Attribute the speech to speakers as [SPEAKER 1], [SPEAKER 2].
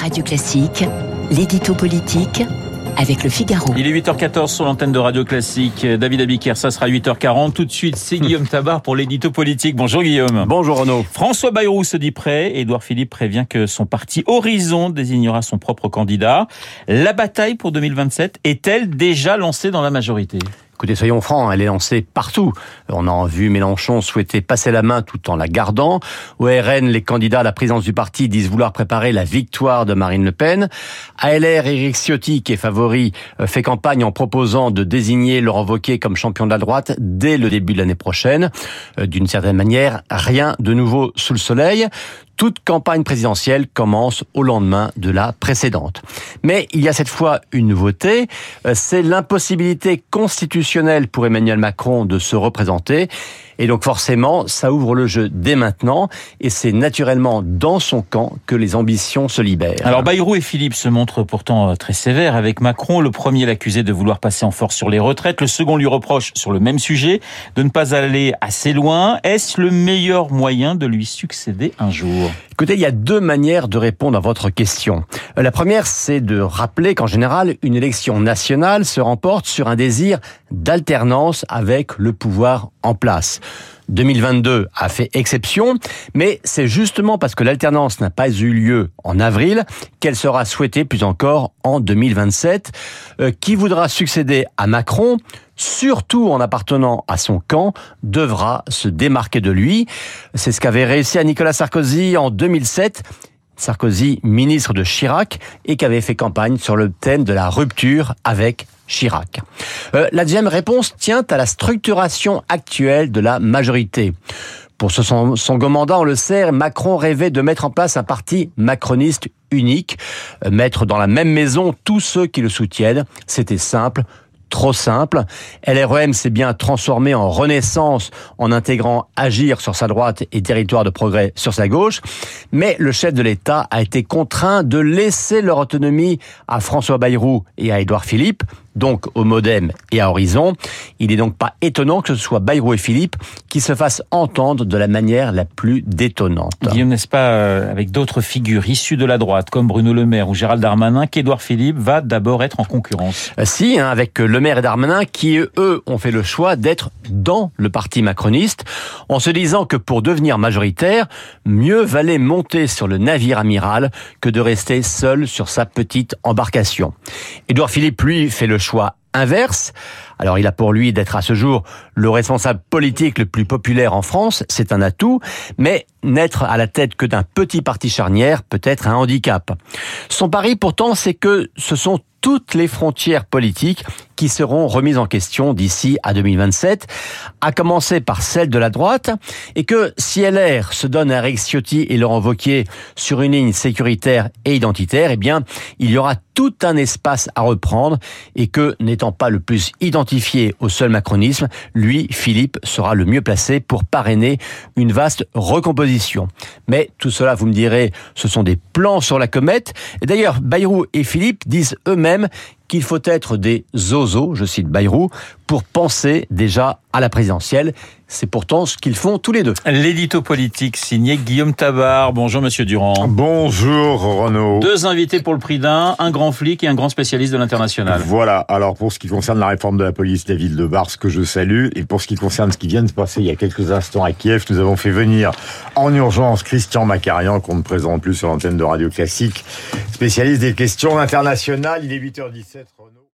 [SPEAKER 1] Radio Classique, l'édito politique avec le Figaro.
[SPEAKER 2] Il est 8h14 sur l'antenne de Radio Classique. David Abiker, ça sera 8h40. Tout de suite, c'est Guillaume Tabar pour l'édito politique. Bonjour Guillaume.
[SPEAKER 3] Bonjour Renaud.
[SPEAKER 2] François Bayrou se dit prêt. Édouard Philippe prévient que son parti Horizon désignera son propre candidat. La bataille pour 2027 est-elle déjà lancée dans la majorité?
[SPEAKER 3] Écoutez, soyons francs, elle est lancée partout. On a vu Mélenchon souhaiter passer la main tout en la gardant. Au RN, les candidats à la présidence du parti disent vouloir préparer la victoire de Marine Le Pen. À LR, Éric Ciotti, qui est favori, euh, fait campagne en proposant de désigner Laurent Wauquiez comme champion de la droite dès le début de l'année prochaine. Euh, d'une certaine manière, rien de nouveau sous le soleil toute campagne présidentielle commence au lendemain de la précédente. Mais il y a cette fois une nouveauté, euh, c'est l'impossibilité constitutionnelle pour Emmanuel Macron de se représenter. Et donc forcément, ça ouvre le jeu dès maintenant, et c'est naturellement dans son camp que les ambitions se libèrent.
[SPEAKER 2] Alors Bayrou et Philippe se montrent pourtant euh, très sévères avec Macron. Le premier l'accusait de vouloir passer en force sur les retraites, le second lui reproche sur le même sujet de ne pas aller assez loin. Est-ce le meilleur moyen de lui succéder un jour?
[SPEAKER 3] Écoutez, il y a deux manières de répondre à votre question. Euh, la première, c'est de rappeler qu'en général, une élection nationale se remporte sur un désir d'alternance avec le pouvoir en place. 2022 a fait exception, mais c'est justement parce que l'alternance n'a pas eu lieu en avril qu'elle sera souhaitée plus encore en 2027. Euh, qui voudra succéder à Macron surtout en appartenant à son camp, devra se démarquer de lui. C'est ce qu'avait réussi à Nicolas Sarkozy en 2007. Sarkozy, ministre de Chirac, et qui avait fait campagne sur le thème de la rupture avec Chirac. Euh, la deuxième réponse tient à la structuration actuelle de la majorité. Pour son second mandat, on le sait, Macron rêvait de mettre en place un parti macroniste unique, euh, mettre dans la même maison tous ceux qui le soutiennent. C'était simple, trop simple. LREM s'est bien transformé en renaissance en intégrant Agir sur sa droite et Territoire de progrès sur sa gauche. Mais le chef de l'État a été contraint de laisser leur autonomie à François Bayrou et à Édouard Philippe donc au Modem et à Horizon. Il n'est donc pas étonnant que ce soit Bayrou et Philippe qui se fassent entendre de la manière la plus détonnante.
[SPEAKER 2] Guillaume, n'est-ce pas euh, avec d'autres figures issues de la droite, comme Bruno Le Maire ou Gérald Darmanin, qu'Édouard Philippe va d'abord être en concurrence?
[SPEAKER 3] Euh, Si, hein, avec Le Maire et qui, eux, ont fait le choix d'être dans le parti macroniste, en se disant que pour devenir majoritaire, mieux valait monter sur le navire amiral que de rester seul sur sa petite embarcation. Édouard Philippe, lui, fait le choix inverse. Alors il a pour lui d'être à ce jour le responsable politique le plus populaire en France, c'est un atout, mais n'être à la tête que d'un petit parti charnière peut être un handicap. Son pari pourtant c'est que ce sont toutes les frontières politiques qui seront remises en question d'ici à 2027, à commencer par celle de la droite, et que si LR se donne à Eric Ciotti et Laurent Wauquiez sur une ligne sécuritaire et identitaire, eh bien, il y aura tout un espace à reprendre, et que, n'étant pas le plus identifié au seul macronisme, lui, Philippe, sera le mieux placé pour parrainer une vaste recomposition. Mais tout cela, vous me direz, ce sont des plans sur la comète. D'ailleurs, Bayrou et Philippe disent eux-mêmes qu'il faut être des zozos, je cite Bayrou, pour penser déjà à la présidentielle. C'est pourtant ce qu'ils font tous les deux.
[SPEAKER 2] L'édito politique signé Guillaume Tabar. Bonjour Monsieur Durand.
[SPEAKER 4] Bonjour Renaud.
[SPEAKER 2] Deux invités pour le prix d'un, un grand flic et un grand spécialiste de l'international.
[SPEAKER 4] Voilà. Alors pour ce qui concerne la réforme de la police des villes de Bars, que je salue, et pour ce qui concerne ce qui vient de se passer il y a quelques instants à Kiev, nous avons fait venir en urgence Christian Macarian, qu'on ne présente plus sur l'antenne de Radio Classique, spécialiste des questions internationales. Il est 8h17.